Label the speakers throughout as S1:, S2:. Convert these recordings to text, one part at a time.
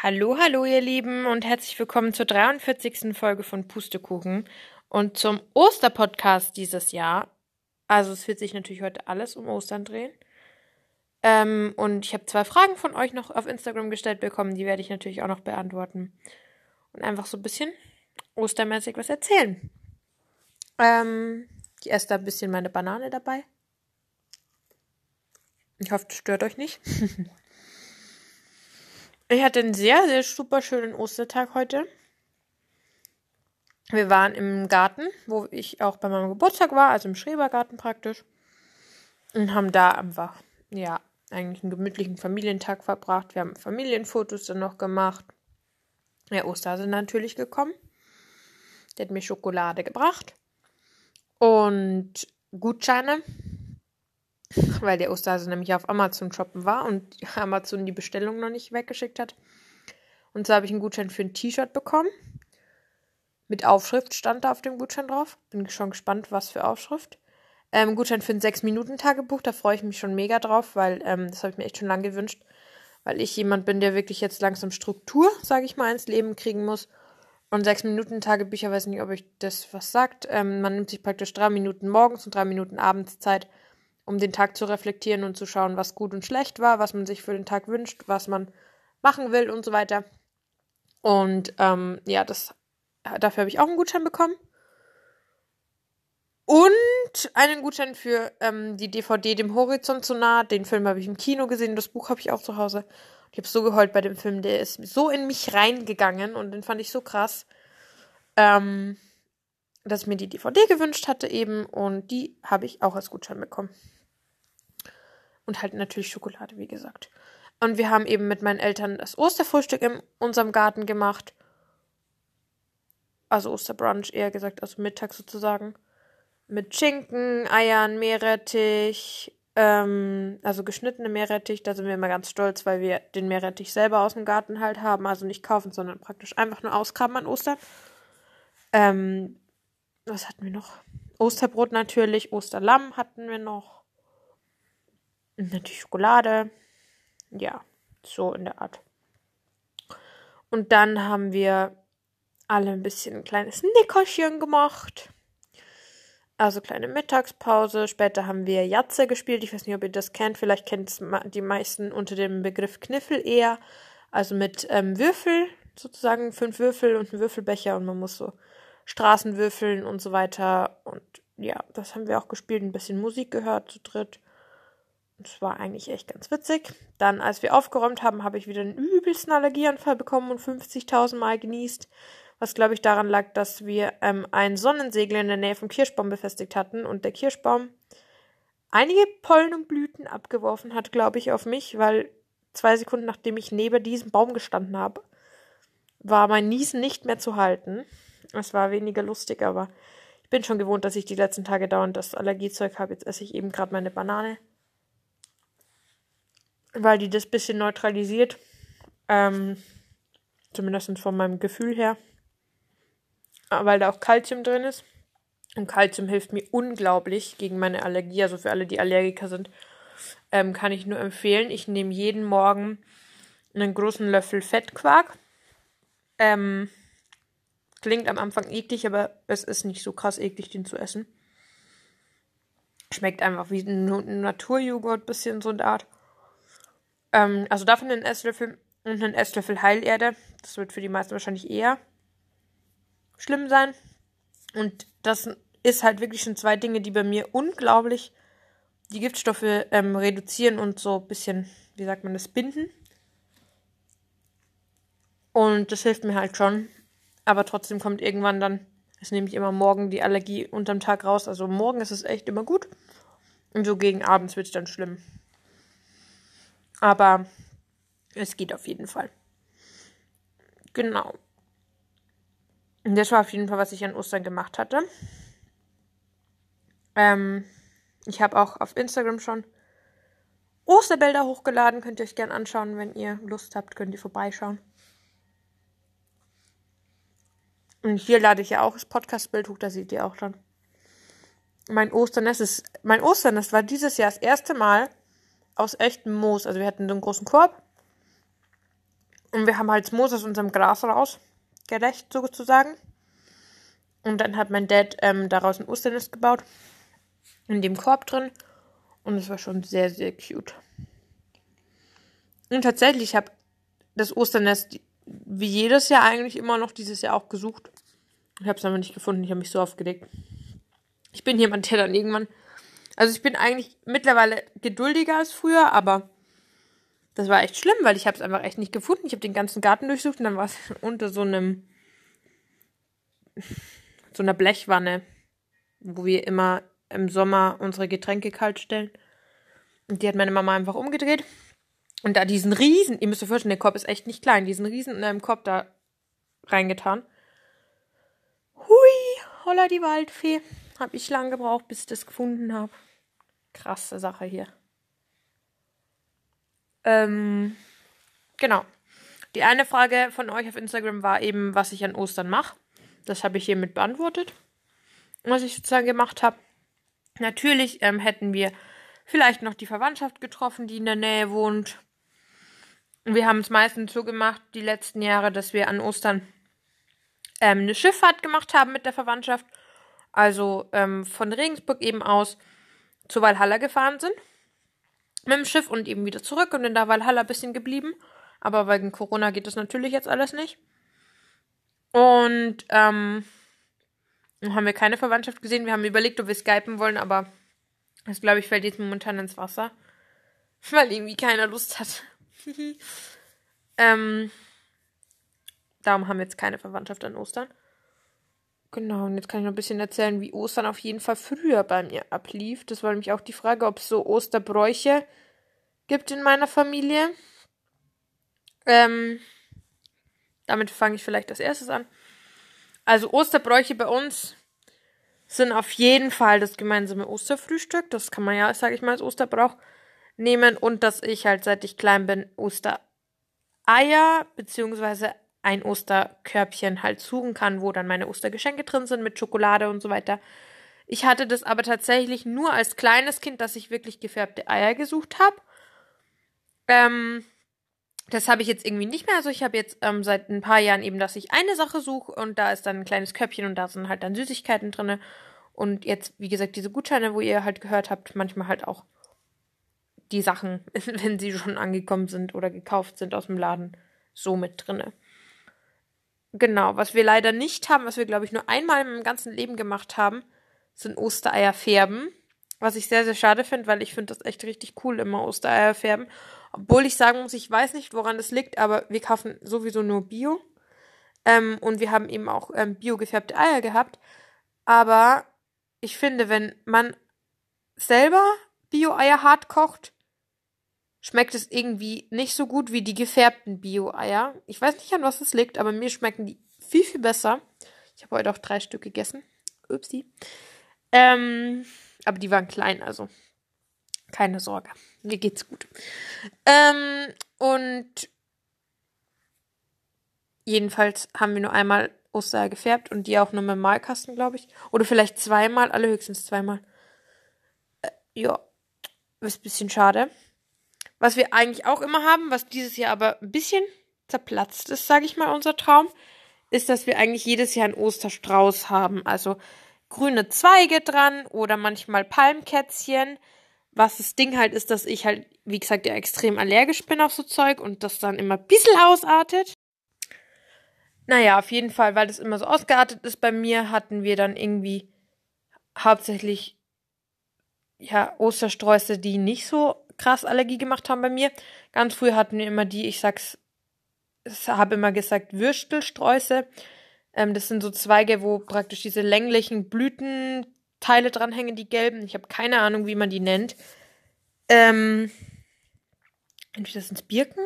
S1: Hallo, hallo, ihr Lieben und herzlich willkommen zur 43. Folge von Pustekuchen und zum Osterpodcast dieses Jahr. Also es wird sich natürlich heute alles um Ostern drehen. Ähm, und ich habe zwei Fragen von euch noch auf Instagram gestellt bekommen, die werde ich natürlich auch noch beantworten. Und einfach so ein bisschen ostermäßig was erzählen. Ähm, ich esse da ein bisschen meine Banane dabei. Ich hoffe, das stört euch nicht. ich hatte einen sehr, sehr super schönen Ostertag heute. Wir waren im Garten, wo ich auch bei meinem Geburtstag war, also im Schrebergarten praktisch. Und haben da einfach, ja, eigentlich einen gemütlichen Familientag verbracht. Wir haben Familienfotos dann noch gemacht. Der Osterhase natürlich gekommen. Der hat mir Schokolade gebracht. Und Gutscheine weil der Osterhase nämlich auf Amazon shoppen war und Amazon die Bestellung noch nicht weggeschickt hat. Und so habe ich einen Gutschein für ein T-Shirt bekommen. Mit Aufschrift stand da auf dem Gutschein drauf. Bin schon gespannt, was für Aufschrift. Ähm, Gutschein für ein 6-Minuten-Tagebuch, da freue ich mich schon mega drauf, weil ähm, das habe ich mir echt schon lange gewünscht. Weil ich jemand bin, der wirklich jetzt langsam Struktur, sage ich mal, ins Leben kriegen muss. Und 6-Minuten-Tagebücher, weiß nicht, ob euch das was sagt. Ähm, man nimmt sich praktisch drei Minuten morgens und drei Minuten abends Zeit, um den Tag zu reflektieren und zu schauen, was gut und schlecht war, was man sich für den Tag wünscht, was man machen will und so weiter. Und ähm, ja, das dafür habe ich auch einen Gutschein bekommen. Und einen Gutschein für ähm, die DVD Dem Horizont zu nah. Den Film habe ich im Kino gesehen, das Buch habe ich auch zu Hause. Ich habe so geheult bei dem Film, der ist so in mich reingegangen und den fand ich so krass, ähm, dass ich mir die DVD gewünscht hatte eben und die habe ich auch als Gutschein bekommen. Und halt natürlich Schokolade, wie gesagt. Und wir haben eben mit meinen Eltern das Osterfrühstück in unserem Garten gemacht. Also Osterbrunch eher gesagt, also Mittag sozusagen. Mit Schinken, Eiern, Meerrettich, ähm, also geschnittene Meerrettich. Da sind wir immer ganz stolz, weil wir den Meerrettich selber aus dem Garten halt haben. Also nicht kaufen, sondern praktisch einfach nur ausgraben an Ostern. Ähm, was hatten wir noch? Osterbrot natürlich, Osterlamm hatten wir noch. Natürlich Schokolade. Ja, so in der Art. Und dann haben wir alle ein bisschen ein kleines Nickerchen gemacht. Also kleine Mittagspause. Später haben wir Jatze gespielt. Ich weiß nicht, ob ihr das kennt. Vielleicht kennt es die meisten unter dem Begriff Kniffel eher. Also mit ähm, Würfel, sozusagen fünf Würfel und ein Würfelbecher und man muss so Straßen würfeln und so weiter. Und ja, das haben wir auch gespielt. Ein bisschen Musik gehört zu dritt. Das war eigentlich echt ganz witzig. Dann, als wir aufgeräumt haben, habe ich wieder einen übelsten Allergieanfall bekommen und 50.000 Mal genießt. Was, glaube ich, daran lag, dass wir ähm, einen Sonnensegel in der Nähe vom Kirschbaum befestigt hatten und der Kirschbaum einige Pollen und Blüten abgeworfen hat, glaube ich, auf mich, weil zwei Sekunden nachdem ich neben diesem Baum gestanden habe, war mein Niesen nicht mehr zu halten. Es war weniger lustig, aber ich bin schon gewohnt, dass ich die letzten Tage dauernd das Allergiezeug habe. Jetzt esse ich eben gerade meine Banane weil die das bisschen neutralisiert. Ähm, zumindest von meinem Gefühl her. Ah, weil da auch Kalzium drin ist. Und Kalzium hilft mir unglaublich gegen meine Allergie. Also für alle, die Allergiker sind, ähm, kann ich nur empfehlen. Ich nehme jeden Morgen einen großen Löffel Fettquark. Ähm, klingt am Anfang eklig, aber es ist nicht so krass eklig, den zu essen. Schmeckt einfach wie ein Naturjoghurt, bisschen so eine Art. Ähm, also davon einen Esslöffel und einen Esslöffel Heilerde. Das wird für die meisten wahrscheinlich eher schlimm sein. Und das ist halt wirklich schon zwei Dinge, die bei mir unglaublich die Giftstoffe ähm, reduzieren und so ein bisschen, wie sagt man das, binden. Und das hilft mir halt schon. Aber trotzdem kommt irgendwann dann, das nehme ich immer morgen die Allergie unterm Tag raus. Also morgen ist es echt immer gut. Und so gegen abends wird es dann schlimm. Aber es geht auf jeden Fall. Genau. Und das war auf jeden Fall, was ich an Ostern gemacht hatte. Ähm, ich habe auch auf Instagram schon Osterbilder hochgeladen. Könnt ihr euch gerne anschauen, wenn ihr Lust habt, könnt ihr vorbeischauen. Und hier lade ich ja auch das Podcast-Bild hoch, da seht ihr auch schon. Mein Osternest ist, mein Osternest war dieses Jahr das erste Mal, aus echtem Moos. Also wir hatten so einen großen Korb. Und wir haben halt Moos aus unserem Gras raus, gerecht sozusagen. Und dann hat mein Dad ähm, daraus ein Osternest gebaut. In dem Korb drin. Und es war schon sehr, sehr cute. Und tatsächlich, ich habe das Osternest wie jedes Jahr eigentlich immer noch dieses Jahr auch gesucht. Ich habe es aber nicht gefunden. Ich habe mich so aufgeregt. Ich bin jemand, der dann irgendwann. Also ich bin eigentlich mittlerweile geduldiger als früher, aber das war echt schlimm, weil ich habe es einfach echt nicht gefunden. Ich habe den ganzen Garten durchsucht und dann war es unter so einem so einer Blechwanne, wo wir immer im Sommer unsere Getränke kalt stellen. Und die hat meine Mama einfach umgedreht. Und da diesen Riesen, ihr müsst euch vorstellen, der Korb ist echt nicht klein, diesen Riesen in einem Korb da reingetan. Hui, holla die Waldfee. Hab ich lang gebraucht, bis ich das gefunden habe. Krasse Sache hier. Ähm, genau. Die eine Frage von euch auf Instagram war eben, was ich an Ostern mache. Das habe ich hiermit beantwortet. Was ich sozusagen gemacht habe. Natürlich ähm, hätten wir vielleicht noch die Verwandtschaft getroffen, die in der Nähe wohnt. Wir haben es meistens so gemacht, die letzten Jahre, dass wir an Ostern ähm, eine Schifffahrt gemacht haben mit der Verwandtschaft. Also ähm, von Regensburg eben aus zu Valhalla gefahren sind. Mit dem Schiff und eben wieder zurück und in der Valhalla ein bisschen geblieben. Aber wegen Corona geht das natürlich jetzt alles nicht. Und ähm, haben wir keine Verwandtschaft gesehen. Wir haben überlegt, ob wir skypen wollen, aber das, glaube ich, fällt jetzt momentan ins Wasser. Weil irgendwie keiner Lust hat. ähm, darum haben wir jetzt keine Verwandtschaft an Ostern. Genau, und jetzt kann ich noch ein bisschen erzählen, wie Ostern auf jeden Fall früher bei mir ablief. Das war nämlich auch die Frage, ob es so Osterbräuche gibt in meiner Familie. Ähm, damit fange ich vielleicht als erstes an. Also Osterbräuche bei uns sind auf jeden Fall das gemeinsame Osterfrühstück. Das kann man ja, sage ich mal, als Osterbrauch nehmen. Und dass ich halt, seit ich klein bin, Ostereier beziehungsweise ein Osterkörbchen halt suchen kann, wo dann meine Ostergeschenke drin sind mit Schokolade und so weiter. Ich hatte das aber tatsächlich nur als kleines Kind, dass ich wirklich gefärbte Eier gesucht habe. Ähm, das habe ich jetzt irgendwie nicht mehr. Also ich habe jetzt ähm, seit ein paar Jahren eben, dass ich eine Sache suche und da ist dann ein kleines Köpfchen und da sind halt dann Süßigkeiten drin. Und jetzt, wie gesagt, diese Gutscheine, wo ihr halt gehört habt, manchmal halt auch die Sachen, wenn sie schon angekommen sind oder gekauft sind aus dem Laden, so mit drinne. Genau, was wir leider nicht haben, was wir, glaube ich, nur einmal im ganzen Leben gemacht haben, sind Ostereier färben. Was ich sehr, sehr schade finde, weil ich finde das echt richtig cool, immer Ostereier färben. Obwohl ich sagen muss, ich weiß nicht, woran das liegt, aber wir kaufen sowieso nur Bio. Ähm, und wir haben eben auch ähm, bio gefärbte Eier gehabt. Aber ich finde, wenn man selber Bio-Eier hart kocht, schmeckt es irgendwie nicht so gut wie die gefärbten Bio-Eier. Ich weiß nicht, an was es liegt, aber mir schmecken die viel, viel besser. Ich habe heute auch drei Stück gegessen. Upsi. Ähm, aber die waren klein, also keine Sorge. Mir geht's gut. Ähm, und jedenfalls haben wir nur einmal Oster gefärbt und die auch nur mit dem Malkasten, glaube ich. Oder vielleicht zweimal, alle höchstens zweimal. Äh, ja, ist ein bisschen schade. Was wir eigentlich auch immer haben, was dieses Jahr aber ein bisschen zerplatzt ist, sage ich mal, unser Traum, ist, dass wir eigentlich jedes Jahr einen Osterstrauß haben. Also grüne Zweige dran oder manchmal Palmkätzchen. Was das Ding halt ist, dass ich halt, wie gesagt, ja extrem allergisch bin auf so Zeug und das dann immer ein bisschen ausartet. Naja, auf jeden Fall, weil das immer so ausgeartet ist bei mir, hatten wir dann irgendwie hauptsächlich ja Ostersträuße, die nicht so krass Allergie gemacht haben bei mir. Ganz früh hatten wir immer die, ich sag's, ich habe immer gesagt, Würstelsträuße. Ähm, das sind so Zweige, wo praktisch diese länglichen Blütenteile dranhängen, die gelben. Ich habe keine Ahnung, wie man die nennt. Ähm, entweder sind es Birken,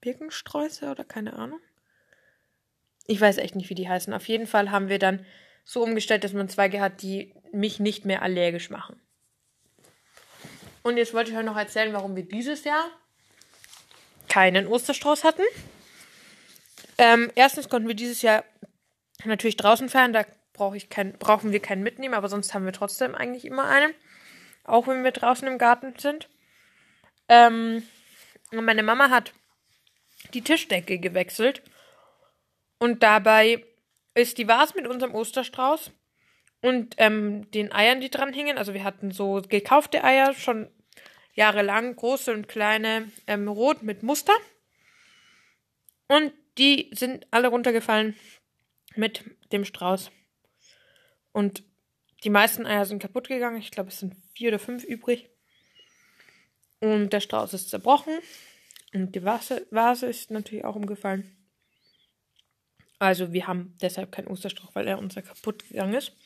S1: Birkensträuße oder keine Ahnung. Ich weiß echt nicht, wie die heißen. Auf jeden Fall haben wir dann so umgestellt, dass man Zweige hat, die mich nicht mehr allergisch machen. Und jetzt wollte ich euch noch erzählen, warum wir dieses Jahr keinen Osterstrauß hatten. Ähm, erstens konnten wir dieses Jahr natürlich draußen feiern, da brauch ich kein, brauchen wir keinen mitnehmen, aber sonst haben wir trotzdem eigentlich immer einen. Auch wenn wir draußen im Garten sind. Ähm, meine Mama hat die Tischdecke gewechselt. Und dabei ist die Vase mit unserem Osterstrauß und ähm, den Eiern, die dran hingen. Also wir hatten so gekaufte Eier, schon jahrelang, große und kleine, ähm, rot mit Muster. Und die sind alle runtergefallen mit dem Strauß. Und die meisten Eier sind kaputt gegangen. Ich glaube, es sind vier oder fünf übrig. Und der Strauß ist zerbrochen. Und die Vase, Vase ist natürlich auch umgefallen. Also wir haben deshalb keinen Osterstrauch, weil er unser kaputt gegangen ist.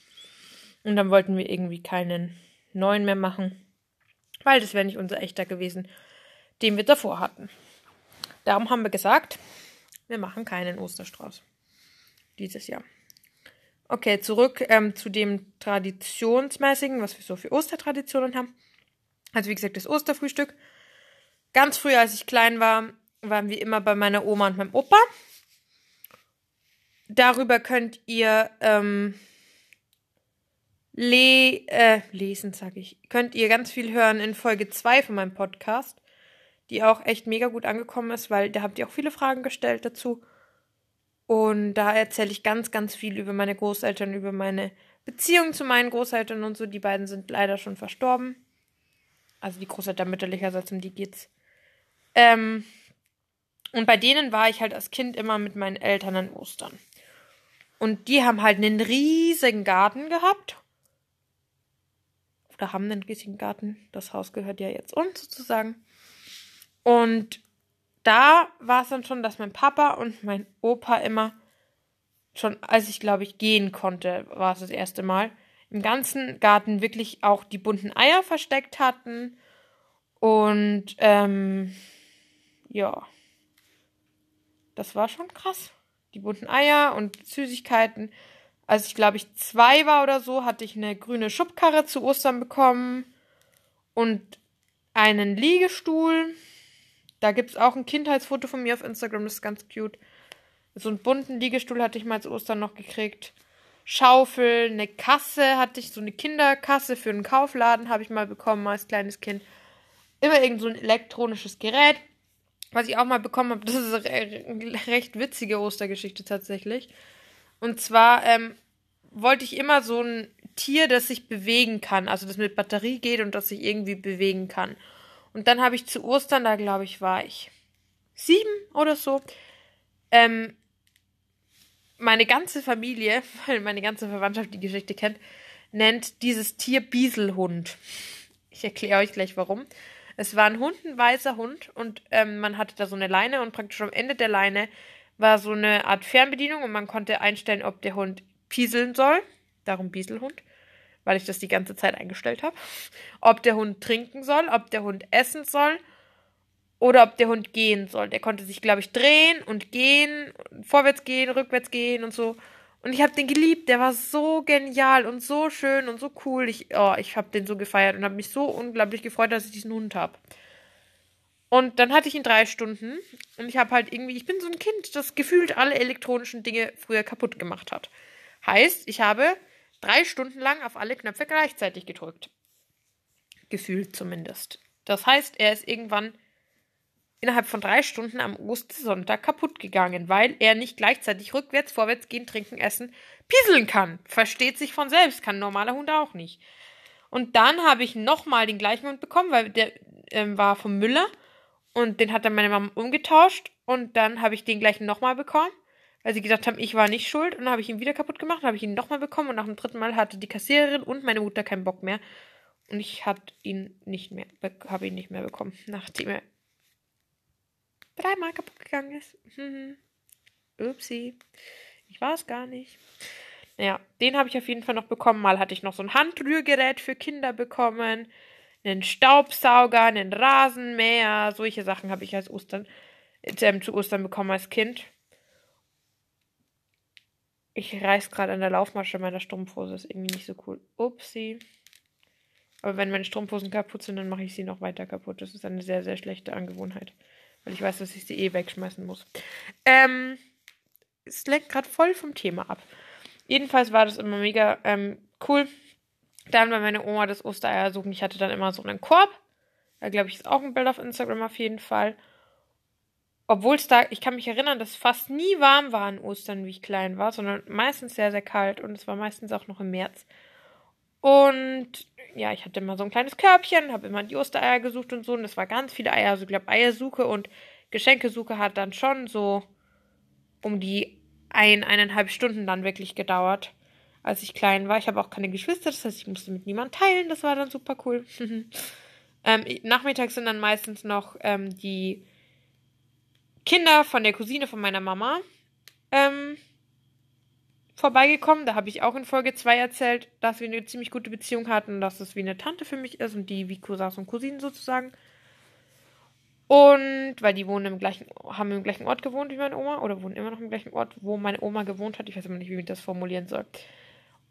S1: Und dann wollten wir irgendwie keinen neuen mehr machen, weil das wäre nicht unser echter gewesen, den wir davor hatten. Darum haben wir gesagt, wir machen keinen Osterstrauß dieses Jahr. Okay, zurück ähm, zu dem Traditionsmäßigen, was wir so für Ostertraditionen haben. Also wie gesagt, das Osterfrühstück. Ganz früh, als ich klein war, waren wir immer bei meiner Oma und meinem Opa. Darüber könnt ihr ähm, le äh, lesen, sag ich. Könnt ihr ganz viel hören in Folge 2 von meinem Podcast, die auch echt mega gut angekommen ist, weil da habt ihr auch viele Fragen gestellt dazu. Und da erzähle ich ganz, ganz viel über meine Großeltern, über meine Beziehung zu meinen Großeltern und so. Die beiden sind leider schon verstorben. Also die Großeltern mütterlicherseits, um die geht's. Ähm, und bei denen war ich halt als Kind immer mit meinen Eltern an Ostern. Und die haben halt einen riesigen Garten gehabt. Oder haben einen riesigen Garten. Das Haus gehört ja jetzt uns sozusagen. Und da war es dann schon, dass mein Papa und mein Opa immer schon, als ich glaube ich gehen konnte, war es das erste Mal, im ganzen Garten wirklich auch die bunten Eier versteckt hatten. Und ähm, ja, das war schon krass die bunten Eier und Süßigkeiten. Als ich, glaube ich, zwei war oder so, hatte ich eine grüne Schubkarre zu Ostern bekommen und einen Liegestuhl. Da gibt es auch ein Kindheitsfoto von mir auf Instagram, das ist ganz cute. So einen bunten Liegestuhl hatte ich mal zu Ostern noch gekriegt. Schaufel, eine Kasse hatte ich, so eine Kinderkasse für einen Kaufladen habe ich mal bekommen als kleines Kind. Immer irgend so ein elektronisches Gerät was ich auch mal bekommen habe, das ist eine recht witzige Ostergeschichte tatsächlich. Und zwar ähm, wollte ich immer so ein Tier, das sich bewegen kann, also das mit Batterie geht und das sich irgendwie bewegen kann. Und dann habe ich zu Ostern, da glaube ich, war ich sieben oder so, ähm, meine ganze Familie, weil meine ganze Verwandtschaft die Geschichte kennt, nennt dieses Tier Bieselhund. Ich erkläre euch gleich warum. Es war ein Hund, ein weißer Hund und ähm, man hatte da so eine Leine und praktisch am Ende der Leine war so eine Art Fernbedienung und man konnte einstellen, ob der Hund pieseln soll. Darum Bieselhund, weil ich das die ganze Zeit eingestellt habe. Ob der Hund trinken soll, ob der Hund essen soll oder ob der Hund gehen soll. Der konnte sich, glaube ich, drehen und gehen, vorwärts gehen, rückwärts gehen und so. Und ich habe den geliebt. Der war so genial und so schön und so cool. Ich, oh, ich habe den so gefeiert und habe mich so unglaublich gefreut, dass ich diesen Hund habe. Und dann hatte ich ihn drei Stunden und ich habe halt irgendwie, ich bin so ein Kind, das gefühlt alle elektronischen Dinge früher kaputt gemacht hat. Heißt, ich habe drei Stunden lang auf alle Knöpfe gleichzeitig gedrückt. Gefühlt zumindest. Das heißt, er ist irgendwann innerhalb von drei Stunden am Ostersonntag kaputt gegangen, weil er nicht gleichzeitig rückwärts, vorwärts gehen, trinken, essen, pieseln kann. Versteht sich von selbst, kann ein normaler Hund auch nicht. Und dann habe ich nochmal den gleichen Hund bekommen, weil der ähm, war vom Müller und den hat dann meine Mama umgetauscht und dann habe ich den gleichen nochmal bekommen, weil sie gesagt haben, ich war nicht schuld und dann habe ich ihn wieder kaputt gemacht, habe ich ihn nochmal bekommen und nach dem dritten Mal hatte die Kassiererin und meine Mutter keinen Bock mehr und ich hatte ihn nicht mehr, habe ihn nicht mehr bekommen, nachdem er dreimal kaputt gegangen ist. Upsi. Ich war es gar nicht. Naja, den habe ich auf jeden Fall noch bekommen. Mal hatte ich noch so ein Handrührgerät für Kinder bekommen. Einen Staubsauger, einen Rasenmäher. Solche Sachen habe ich als Ostern, äh, zu Ostern bekommen als Kind. Ich reiß gerade an der Laufmasche meiner Strumpfhose. Ist irgendwie nicht so cool. Upsi. Aber wenn meine Strumpfhosen kaputt sind, dann mache ich sie noch weiter kaputt. Das ist eine sehr, sehr schlechte Angewohnheit. Weil ich weiß, dass ich sie eh wegschmeißen muss. Ähm, es lenkt gerade voll vom Thema ab. Jedenfalls war das immer mega ähm, cool. Dann war meine Oma das Ostereier suchen. Ich hatte dann immer so einen Korb. Da glaube ich ist auch ein Bild auf Instagram auf jeden Fall. obwohl es da, ich kann mich erinnern, dass es fast nie warm war an Ostern, wie ich klein war, sondern meistens sehr, sehr kalt und es war meistens auch noch im März. Und ja, ich hatte immer so ein kleines Körbchen, habe immer die Ostereier gesucht und so und es war ganz viele Eier. Also ich glaube, Eiersuche und Geschenkesuche hat dann schon so um die ein, eineinhalb Stunden dann wirklich gedauert, als ich klein war. Ich habe auch keine Geschwister, das heißt, ich musste mit niemandem teilen. Das war dann super cool. ähm, nachmittags sind dann meistens noch ähm, die Kinder von der Cousine von meiner Mama ähm, vorbeigekommen. Da habe ich auch in Folge 2 erzählt, dass wir eine ziemlich gute Beziehung hatten, dass es wie eine Tante für mich ist und die wie Cousins und Cousinen sozusagen. Und weil die wohnen im gleichen, haben im gleichen Ort gewohnt wie meine Oma oder wohnen immer noch im gleichen Ort, wo meine Oma gewohnt hat. Ich weiß immer nicht, wie ich das formulieren soll.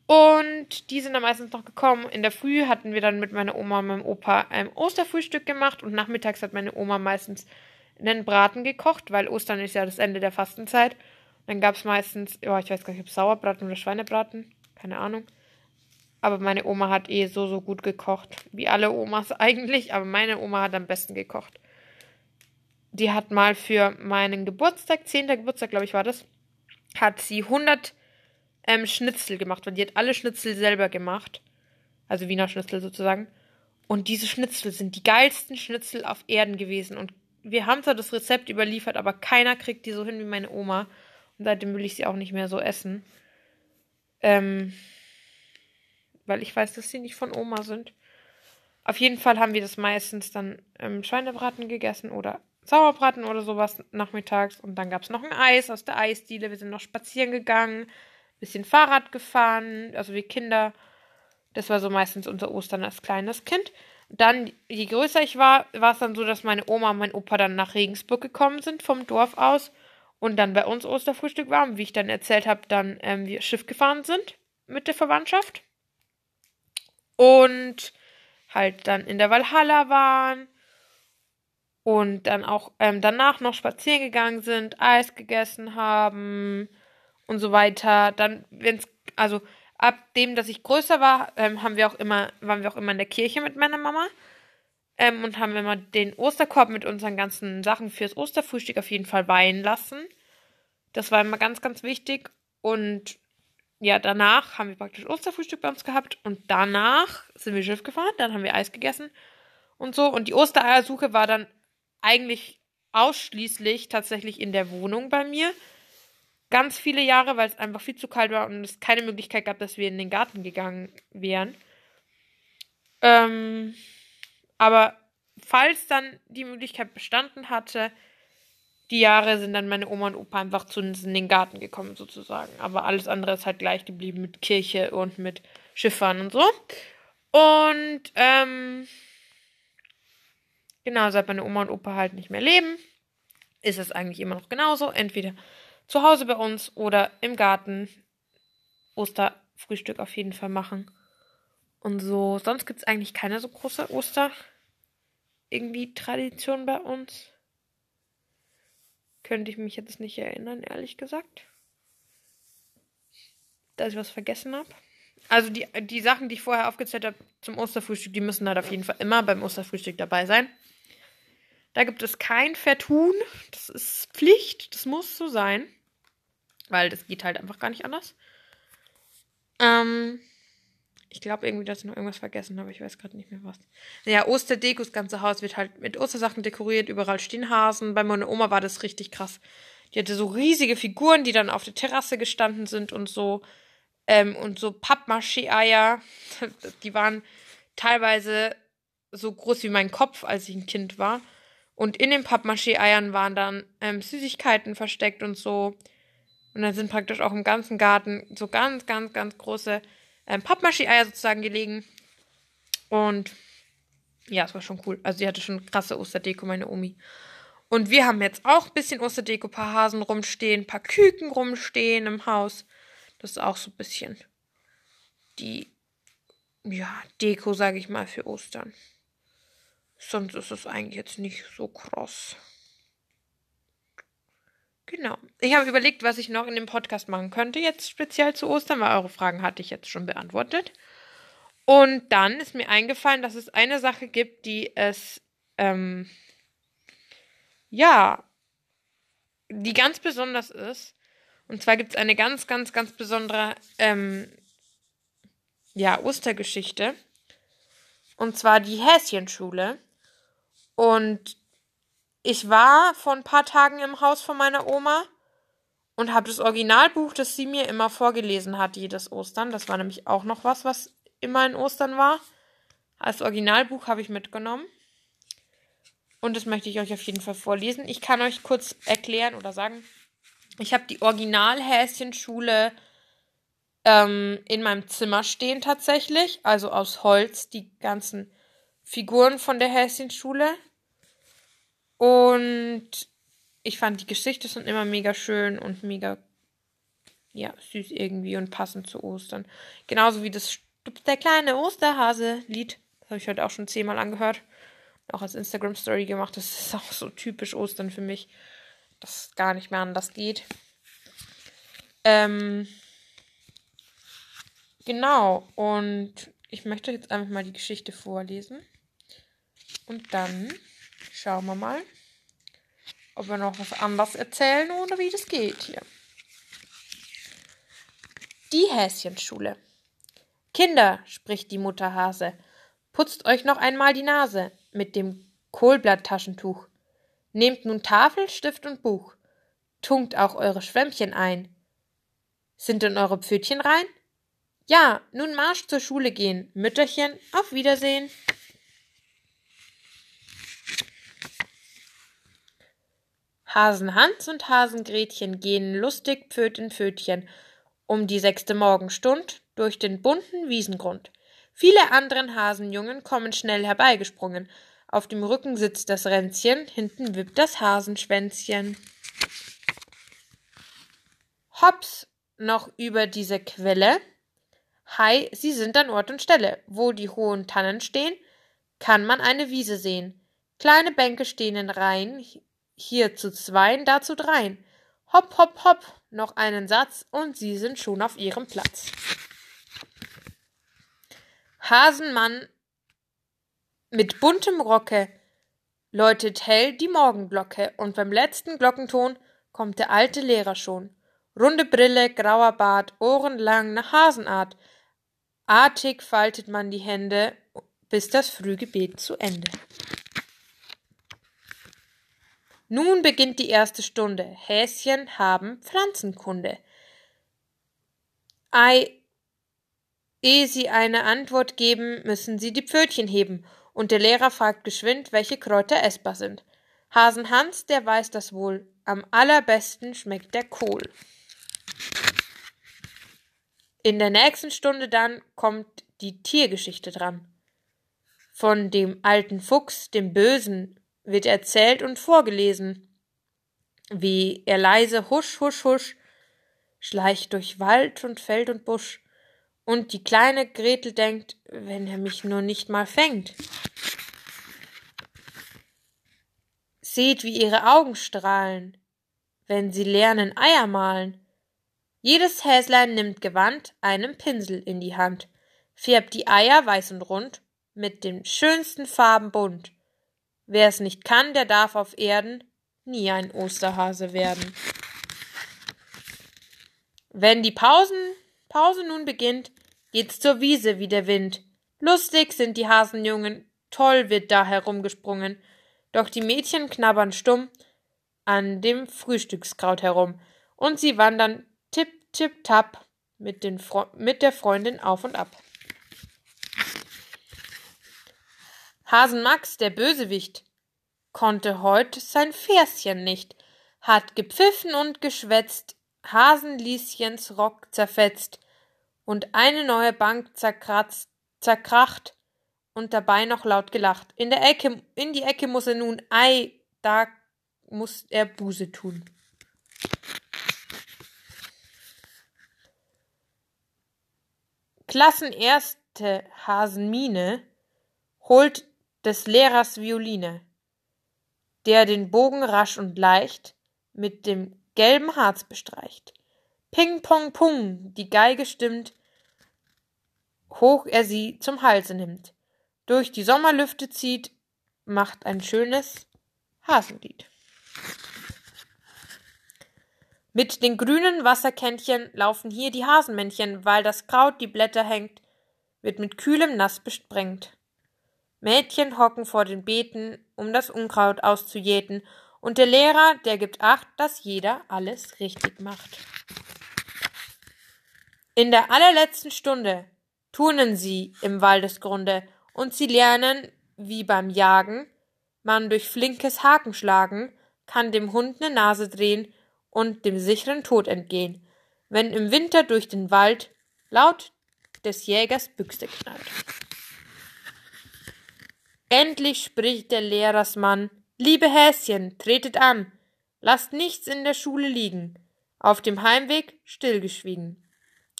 S1: Und die sind dann meistens noch gekommen. In der Früh hatten wir dann mit meiner Oma und meinem Opa ein Osterfrühstück gemacht und nachmittags hat meine Oma meistens einen Braten gekocht, weil Ostern ist ja das Ende der Fastenzeit. Dann gab es meistens, oh, ich weiß gar nicht, ob Sauerbraten oder Schweinebraten, keine Ahnung. Aber meine Oma hat eh so, so gut gekocht. Wie alle Omas eigentlich, aber meine Oma hat am besten gekocht. Die hat mal für meinen Geburtstag, 10. Geburtstag, glaube ich, war das, hat sie 100 ähm, Schnitzel gemacht, weil die hat alle Schnitzel selber gemacht. Also Wiener Schnitzel sozusagen. Und diese Schnitzel sind die geilsten Schnitzel auf Erden gewesen. Und wir haben zwar das Rezept überliefert, aber keiner kriegt die so hin wie meine Oma. Und seitdem will ich sie auch nicht mehr so essen. Ähm, weil ich weiß, dass sie nicht von Oma sind. Auf jeden Fall haben wir das meistens dann ähm, Schweinebraten gegessen oder Sauerbraten oder sowas nachmittags. Und dann gab es noch ein Eis aus der Eisdiele. Wir sind noch spazieren gegangen, bisschen Fahrrad gefahren, also wie Kinder. Das war so meistens unser Ostern als kleines Kind. Dann, je größer ich war, war es dann so, dass meine Oma und mein Opa dann nach Regensburg gekommen sind vom Dorf aus und dann bei uns Osterfrühstück war. Und wie ich dann erzählt habe, dann ähm, wir Schiff gefahren sind mit der Verwandtschaft. Und halt dann in der Valhalla waren und dann auch ähm, danach noch spazieren gegangen sind, Eis gegessen haben und so weiter. Dann, wenn es, also ab dem, dass ich größer war, ähm, haben wir auch immer, waren wir auch immer in der Kirche mit meiner Mama. Ähm, und haben immer den Osterkorb mit unseren ganzen Sachen fürs Osterfrühstück auf jeden Fall weihen lassen. Das war immer ganz, ganz wichtig. Und ja, danach haben wir praktisch Osterfrühstück bei uns gehabt. Und danach sind wir Schiff gefahren. Dann haben wir Eis gegessen und so. Und die Ostereiersuche war dann eigentlich ausschließlich tatsächlich in der Wohnung bei mir ganz viele Jahre, weil es einfach viel zu kalt war und es keine Möglichkeit gab, dass wir in den Garten gegangen wären. Ähm, aber falls dann die Möglichkeit bestanden hatte, die Jahre sind dann meine Oma und Opa einfach zu uns in den Garten gekommen, sozusagen. Aber alles andere ist halt gleich geblieben mit Kirche und mit Schiffern und so. Und, ähm, genau, seit meine Oma und Opa halt nicht mehr leben, ist es eigentlich immer noch genauso. Entweder zu Hause bei uns oder im Garten Osterfrühstück auf jeden Fall machen. Und so, sonst gibt es eigentlich keine so große Oster irgendwie Tradition bei uns. Könnte ich mich jetzt nicht erinnern, ehrlich gesagt. Dass ich was vergessen habe. Also die, die Sachen, die ich vorher aufgezählt habe zum Osterfrühstück, die müssen halt auf jeden Fall immer beim Osterfrühstück dabei sein. Da gibt es kein Vertun. Das ist Pflicht. Das muss so sein. Weil das geht halt einfach gar nicht anders. Ähm, ich glaube irgendwie, dass ich noch irgendwas vergessen habe. Ich weiß gerade nicht mehr was. Ja, Osterdeko, das ganze Haus wird halt mit Ostersachen dekoriert. Überall stehen Hasen. Bei meiner Oma war das richtig krass. Die hatte so riesige Figuren, die dann auf der Terrasse gestanden sind und so. Ähm, und so Pappmaché-Eier. Die waren teilweise so groß wie mein Kopf, als ich ein Kind war. Und in den Pappmaché-Eiern waren dann ähm, Süßigkeiten versteckt und so. Und dann sind praktisch auch im ganzen Garten so ganz, ganz, ganz große ähm, Pappmaschee-Eier sozusagen gelegen. Und ja, es war schon cool. Also die hatte schon krasse Osterdeko, meine Omi. Und wir haben jetzt auch ein bisschen Osterdeko, ein paar Hasen rumstehen, ein paar Küken rumstehen im Haus. Das ist auch so ein bisschen die, ja, Deko, sage ich mal, für Ostern. Sonst ist es eigentlich jetzt nicht so kross. Genau. Ich habe überlegt, was ich noch in dem Podcast machen könnte, jetzt speziell zu Ostern, weil eure Fragen hatte ich jetzt schon beantwortet. Und dann ist mir eingefallen, dass es eine Sache gibt, die es, ähm, ja, die ganz besonders ist. Und zwar gibt es eine ganz, ganz, ganz besondere ähm, ja, Ostergeschichte. Und zwar die Häschenschule. Und ich war vor ein paar Tagen im Haus von meiner Oma und habe das Originalbuch, das sie mir immer vorgelesen hat, jedes Ostern. Das war nämlich auch noch was, was immer in Ostern war. Als Originalbuch habe ich mitgenommen. Und das möchte ich euch auf jeden Fall vorlesen. Ich kann euch kurz erklären oder sagen, ich habe die Originalhäschenschule ähm, in meinem Zimmer stehen tatsächlich. Also aus Holz, die ganzen Figuren von der Häschenschule. Und ich fand die Geschichte schon immer mega schön und mega ja, süß irgendwie und passend zu Ostern. Genauso wie das der kleine Osterhase-Lied. Das habe ich heute auch schon zehnmal angehört. Auch als Instagram-Story gemacht. Das ist auch so typisch Ostern für mich, dass es gar nicht mehr anders geht. Ähm, genau. Und ich möchte jetzt einfach mal die Geschichte vorlesen. Und dann Schauen wir mal, ob wir noch was anderes erzählen oder wie das geht hier. Die Häschenschule. Kinder, spricht die Mutter Hase, putzt euch noch einmal die Nase mit dem Kohlblatttaschentuch. Nehmt nun Tafel, Stift und Buch. Tunkt auch eure Schwämmchen ein. Sind denn eure Pfötchen rein? Ja, nun Marsch zur Schule gehen. Mütterchen, auf Wiedersehen. Hasen Hans und Hasen Gretchen gehen lustig Pföt in Pfötchen um die sechste Morgenstund durch den bunten Wiesengrund. Viele anderen Hasenjungen kommen schnell herbeigesprungen. Auf dem Rücken sitzt das Ränzchen, hinten wippt das Hasenschwänzchen. Hops, noch über diese Quelle. Hei, sie sind an Ort und Stelle. Wo die hohen Tannen stehen, kann man eine Wiese sehen. Kleine Bänke stehen in Reihen, hier zu zweien, da zu dreien. Hopp, hopp, hopp, noch einen Satz und sie sind schon auf ihrem Platz. Hasenmann mit buntem Rocke läutet hell die Morgenglocke und beim letzten Glockenton kommt der alte Lehrer schon. Runde Brille, grauer Bart, Ohren lang nach Hasenart. Artig faltet man die Hände, bis das Frühgebet zu Ende. Nun beginnt die erste Stunde. Häschen haben Pflanzenkunde. Ei, ehe sie eine Antwort geben, müssen sie die Pfötchen heben, und der Lehrer fragt geschwind, welche Kräuter essbar sind. Hasen Hans, der weiß das wohl. Am allerbesten schmeckt der Kohl. In der nächsten Stunde dann kommt die Tiergeschichte dran. Von dem alten Fuchs, dem Bösen, wird erzählt und vorgelesen, wie er leise husch, husch, husch schleicht durch Wald und Feld und Busch, und die kleine Gretel denkt, wenn er mich nur nicht mal fängt. Seht, wie ihre Augen strahlen, wenn sie lernen Eier malen. Jedes Häslein nimmt gewandt einen Pinsel in die Hand, färbt die Eier weiß und rund, mit den schönsten Farben bunt. Wer es nicht kann, der darf auf Erden nie ein Osterhase werden. Wenn die Pausen, Pause nun beginnt, geht's zur Wiese wie der Wind. Lustig sind die Hasenjungen, toll wird da herumgesprungen. Doch die Mädchen knabbern stumm an dem Frühstückskraut herum. Und sie wandern tipp, tipp, tapp mit, den mit der Freundin auf und ab. Hasen Max, der Bösewicht, konnte heut sein Verschen nicht, hat gepfiffen und geschwätzt, Hasenlieschens Rock zerfetzt und eine neue Bank zerkratzt, zerkracht und dabei noch laut gelacht. In der Ecke, in die Ecke muss er nun, ei, da muss er Buße tun. Klassenerste Hasenmine holt des Lehrers Violine, der den Bogen rasch und leicht mit dem gelben Harz bestreicht. Ping, pong, pung, die Geige stimmt, hoch er sie zum Halse nimmt, durch die Sommerlüfte zieht, macht ein schönes Hasenlied. Mit den grünen Wasserkännchen laufen hier die Hasenmännchen, weil das Kraut die Blätter hängt, wird mit kühlem Nass besprengt. Mädchen hocken vor den Beeten, um das Unkraut auszujäten, und der Lehrer, der gibt acht, dass jeder alles richtig macht. In der allerletzten Stunde turnen sie im Waldesgrunde, und sie lernen, wie beim Jagen, man durch flinkes Hakenschlagen kann dem Hund ne Nase drehen und dem sicheren Tod entgehen, wenn im Winter durch den Wald laut des Jägers Büchse knallt. Endlich spricht der Lehrersmann, liebe Häschen, tretet an, lasst nichts in der Schule liegen, auf dem Heimweg stillgeschwiegen.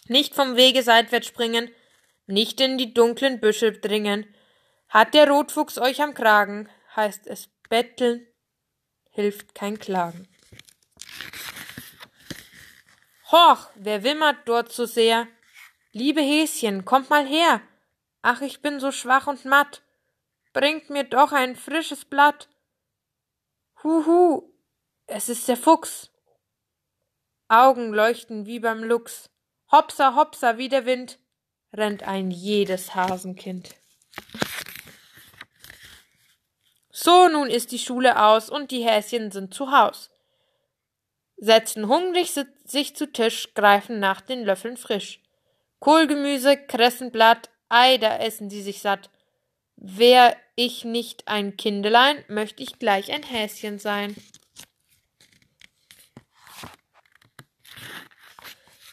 S1: Nicht vom Wege seitwärts springen, nicht in die dunklen Büsche dringen. Hat der Rotfuchs euch am Kragen, heißt es betteln, hilft kein Klagen. Horch, wer wimmert dort so sehr? Liebe Häschen, kommt mal her. Ach, ich bin so schwach und matt. Bringt mir doch ein frisches Blatt. Huhu, es ist der Fuchs. Augen leuchten wie beim Luchs. Hopsa, hopsa, wie der Wind, rennt ein jedes Hasenkind. So, nun ist die Schule aus und die Häschen sind zu Haus. Setzen hungrig sich zu Tisch, greifen nach den Löffeln frisch. Kohlgemüse, Kressenblatt, Ei, da essen sie sich satt. Wär ich nicht ein Kindelein, möchte ich gleich ein Häschen sein.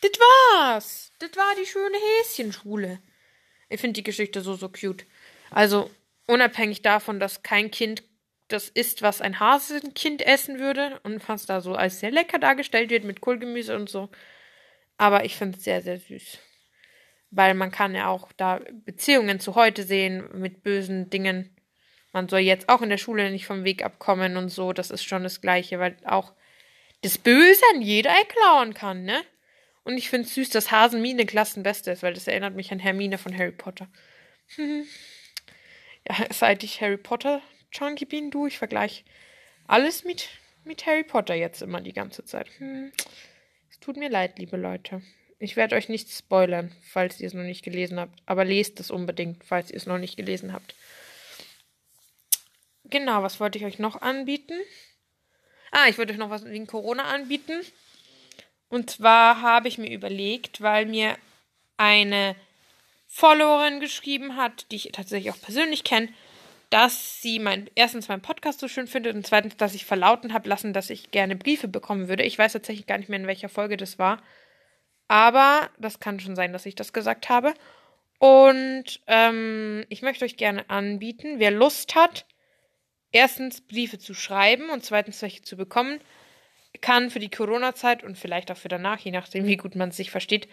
S1: Das war's. Das war die schöne Häschenschule. Ich finde die Geschichte so, so cute. Also, unabhängig davon, dass kein Kind das isst, was ein Hasenkind essen würde und was da so als sehr lecker dargestellt wird mit Kohlgemüse und so. Aber ich finde es sehr, sehr süß. Weil man kann ja auch da Beziehungen zu heute sehen mit bösen Dingen. Man soll jetzt auch in der Schule nicht vom Weg abkommen und so. Das ist schon das Gleiche, weil auch das Böse an jeder erklauen kann, ne? Und ich finde es süß, dass Hasenmine Klassenbeste ist, weil das erinnert mich an Hermine von Harry Potter. ja, seit ich Harry Potter Chunky bin, du, ich vergleiche alles mit, mit Harry Potter jetzt immer die ganze Zeit. Hm. Es tut mir leid, liebe Leute. Ich werde euch nicht spoilern, falls ihr es noch nicht gelesen habt. Aber lest es unbedingt, falls ihr es noch nicht gelesen habt. Genau, was wollte ich euch noch anbieten? Ah, ich wollte euch noch was wegen Corona anbieten. Und zwar habe ich mir überlegt, weil mir eine Followerin geschrieben hat, die ich tatsächlich auch persönlich kenne, dass sie mein, erstens meinen Podcast so schön findet und zweitens, dass ich verlauten habe lassen, dass ich gerne Briefe bekommen würde. Ich weiß tatsächlich gar nicht mehr, in welcher Folge das war. Aber das kann schon sein, dass ich das gesagt habe. Und ähm, ich möchte euch gerne anbieten, wer Lust hat, erstens Briefe zu schreiben und zweitens welche zu bekommen, kann für die Corona-Zeit und vielleicht auch für danach, je nachdem, wie gut man sich versteht,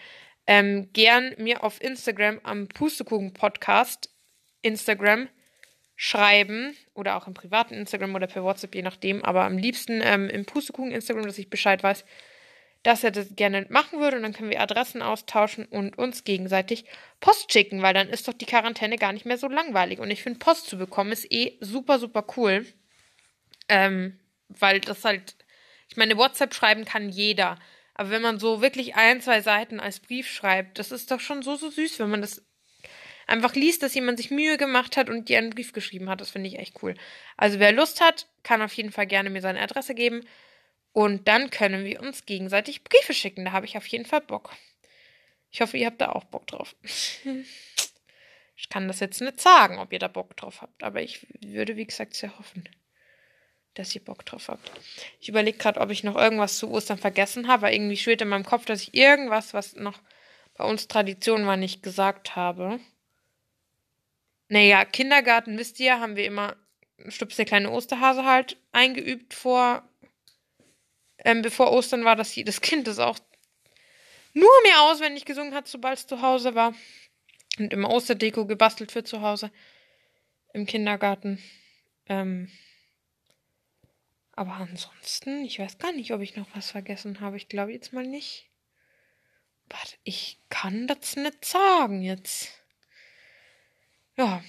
S1: ähm, gern mir auf Instagram am Pustekuchen-Podcast Instagram schreiben oder auch im privaten Instagram oder per WhatsApp, je nachdem, aber am liebsten ähm, im Pustekuchen Instagram, dass ich Bescheid weiß, dass er das gerne machen würde und dann können wir Adressen austauschen und uns gegenseitig Post schicken, weil dann ist doch die Quarantäne gar nicht mehr so langweilig und ich finde Post zu bekommen ist eh super, super cool, ähm, weil das halt ich meine, WhatsApp schreiben kann jeder. Aber wenn man so wirklich ein, zwei Seiten als Brief schreibt, das ist doch schon so, so süß, wenn man das einfach liest, dass jemand sich Mühe gemacht hat und dir einen Brief geschrieben hat. Das finde ich echt cool. Also wer Lust hat, kann auf jeden Fall gerne mir seine Adresse geben. Und dann können wir uns gegenseitig Briefe schicken. Da habe ich auf jeden Fall Bock. Ich hoffe, ihr habt da auch Bock drauf. Ich kann das jetzt nicht sagen, ob ihr da Bock drauf habt, aber ich würde, wie gesagt, sehr hoffen dass ihr Bock drauf habt. Ich überlege gerade, ob ich noch irgendwas zu Ostern vergessen habe, irgendwie schwirrt in meinem Kopf, dass ich irgendwas, was noch bei uns Tradition war, nicht gesagt habe. Naja, Kindergarten, wisst ihr, haben wir immer Stups der kleine Osterhase halt eingeübt vor, ähm, bevor Ostern war, dass jedes Kind das auch nur mehr auswendig gesungen hat, sobald es zu Hause war. Und immer Osterdeko gebastelt für zu Hause im Kindergarten. Ähm, aber ansonsten, ich weiß gar nicht, ob ich noch was vergessen habe. Ich glaube jetzt mal nicht. Warte, ich kann das nicht sagen jetzt. Ja,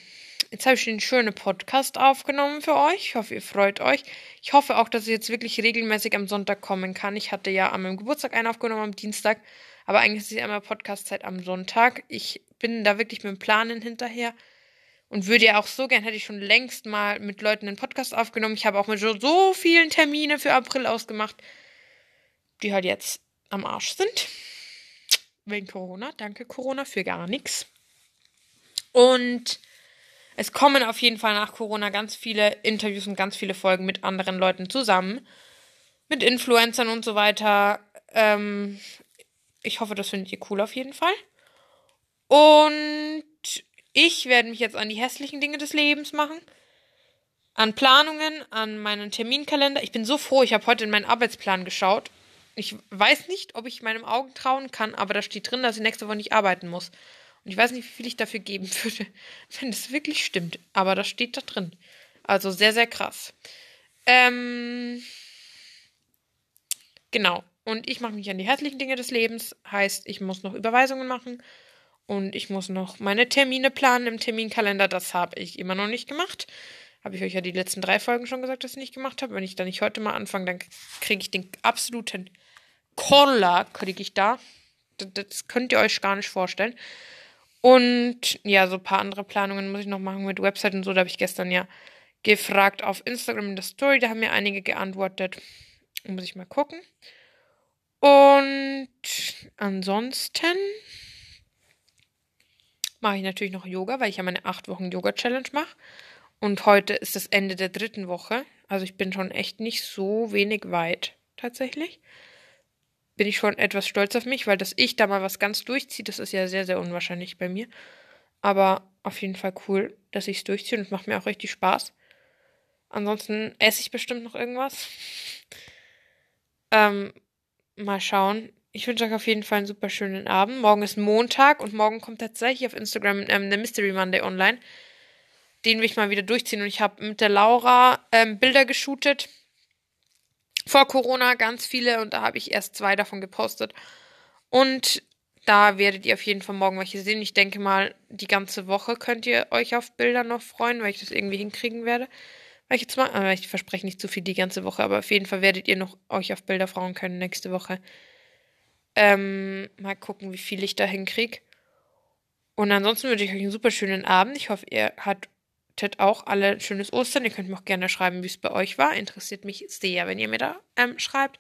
S1: Jetzt habe ich einen schönen Podcast aufgenommen für euch. Ich hoffe, ihr freut euch. Ich hoffe auch, dass ich jetzt wirklich regelmäßig am Sonntag kommen kann. Ich hatte ja an meinem Geburtstag einen aufgenommen am Dienstag, aber eigentlich ist es immer Podcastzeit am Sonntag. Ich bin da wirklich mit dem Planen hinterher und würde ja auch so gern, hätte ich schon längst mal mit Leuten einen Podcast aufgenommen. Ich habe auch mit so vielen Termine für April ausgemacht, die halt jetzt am Arsch sind. Wegen Corona. Danke, Corona, für gar nichts. Und es kommen auf jeden Fall nach Corona ganz viele Interviews und ganz viele Folgen mit anderen Leuten zusammen. Mit Influencern und so weiter. Ähm, ich hoffe, das findet ihr cool auf jeden Fall. Und ich werde mich jetzt an die hässlichen Dinge des Lebens machen. An Planungen, an meinen Terminkalender. Ich bin so froh, ich habe heute in meinen Arbeitsplan geschaut. Ich weiß nicht, ob ich meinem Augen trauen kann, aber da steht drin, dass ich nächste Woche nicht arbeiten muss. Und ich weiß nicht, wie viel ich dafür geben würde, wenn das wirklich stimmt. Aber das steht da drin. Also sehr, sehr krass. Ähm, genau. Und ich mache mich an die herzlichen Dinge des Lebens. Heißt, ich muss noch Überweisungen machen. Und ich muss noch meine Termine planen im Terminkalender. Das habe ich immer noch nicht gemacht. Habe ich euch ja die letzten drei Folgen schon gesagt, dass ich nicht gemacht habe. Wenn ich da nicht heute mal anfange, dann kriege ich den absoluten Koller, kriege ich da. Das könnt ihr euch gar nicht vorstellen. Und ja, so ein paar andere Planungen muss ich noch machen mit Website und so. Da habe ich gestern ja gefragt auf Instagram in der Story. Da haben mir einige geantwortet. Muss ich mal gucken. Und ansonsten mache ich natürlich noch Yoga, weil ich ja meine 8 Wochen Yoga-Challenge mache. Und heute ist das Ende der dritten Woche. Also ich bin schon echt nicht so wenig weit tatsächlich bin ich schon etwas stolz auf mich, weil dass ich da mal was ganz durchziehe, das ist ja sehr, sehr unwahrscheinlich bei mir. Aber auf jeden Fall cool, dass ich es durchziehe und es macht mir auch richtig Spaß. Ansonsten esse ich bestimmt noch irgendwas. Ähm, mal schauen. Ich wünsche euch auf jeden Fall einen super schönen Abend. Morgen ist Montag und morgen kommt tatsächlich auf Instagram ähm, der Mystery Monday online. Den will ich mal wieder durchziehen und ich habe mit der Laura ähm, Bilder geshootet vor Corona ganz viele und da habe ich erst zwei davon gepostet. Und da werdet ihr auf jeden Fall morgen welche sehen. Ich denke mal, die ganze Woche könnt ihr euch auf Bilder noch freuen, weil ich das irgendwie hinkriegen werde. Weil ich jetzt mal, aber ich verspreche nicht zu viel die ganze Woche, aber auf jeden Fall werdet ihr noch euch auf Bilder freuen können nächste Woche. Ähm, mal gucken, wie viel ich da hinkriege. Und ansonsten wünsche ich euch einen super schönen Abend. Ich hoffe, ihr hattet auch alle ein schönes Ostern. Ihr könnt mir auch gerne schreiben, wie es bei euch war. Interessiert mich sehr, wenn ihr mir da ähm, schreibt.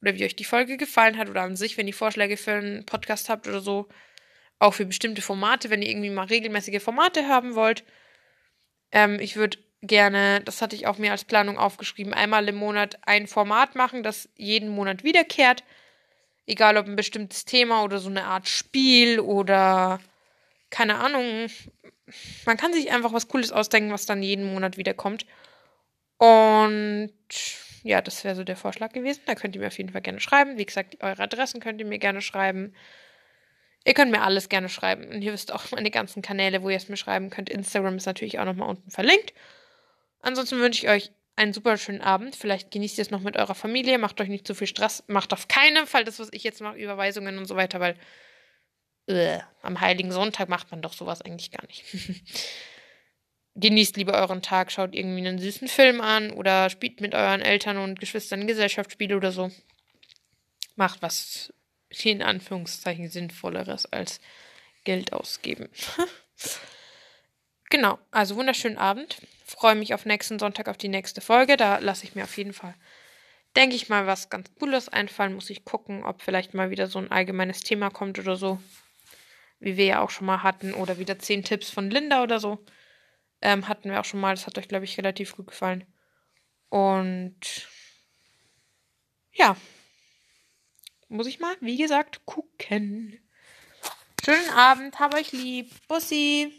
S1: Oder wie euch die Folge gefallen hat. Oder an sich, wenn ihr Vorschläge für einen Podcast habt oder so. Auch für bestimmte Formate, wenn ihr irgendwie mal regelmäßige Formate haben wollt. Ähm, ich würde gerne, das hatte ich auch mir als Planung aufgeschrieben, einmal im Monat ein Format machen, das jeden Monat wiederkehrt. Egal ob ein bestimmtes Thema oder so eine Art Spiel oder keine Ahnung, man kann sich einfach was Cooles ausdenken, was dann jeden Monat wiederkommt. Und ja, das wäre so der Vorschlag gewesen. Da könnt ihr mir auf jeden Fall gerne schreiben. Wie gesagt, eure Adressen könnt ihr mir gerne schreiben. Ihr könnt mir alles gerne schreiben. Und ihr wisst auch meine ganzen Kanäle, wo ihr es mir schreiben könnt. Instagram ist natürlich auch nochmal unten verlinkt. Ansonsten wünsche ich euch einen super schönen Abend. Vielleicht genießt ihr es noch mit eurer Familie. Macht euch nicht zu viel Stress. Macht auf keinen Fall das, was ich jetzt mache, Überweisungen und so weiter, weil äh, am Heiligen Sonntag macht man doch sowas eigentlich gar nicht. Genießt lieber euren Tag, schaut irgendwie einen süßen Film an oder spielt mit euren Eltern und Geschwistern Gesellschaftsspiele oder so. Macht was in Anführungszeichen sinnvolleres als Geld ausgeben. genau, also wunderschönen Abend. Freue mich auf nächsten Sonntag auf die nächste Folge. Da lasse ich mir auf jeden Fall, denke ich mal, was ganz Cooles einfallen. Muss ich gucken, ob vielleicht mal wieder so ein allgemeines Thema kommt oder so wie wir ja auch schon mal hatten, oder wieder 10 Tipps von Linda oder so. Ähm, hatten wir auch schon mal. Das hat euch, glaube ich, relativ gut gefallen. Und ja, muss ich mal, wie gesagt, gucken. Schönen Abend, hab euch lieb. Bussi.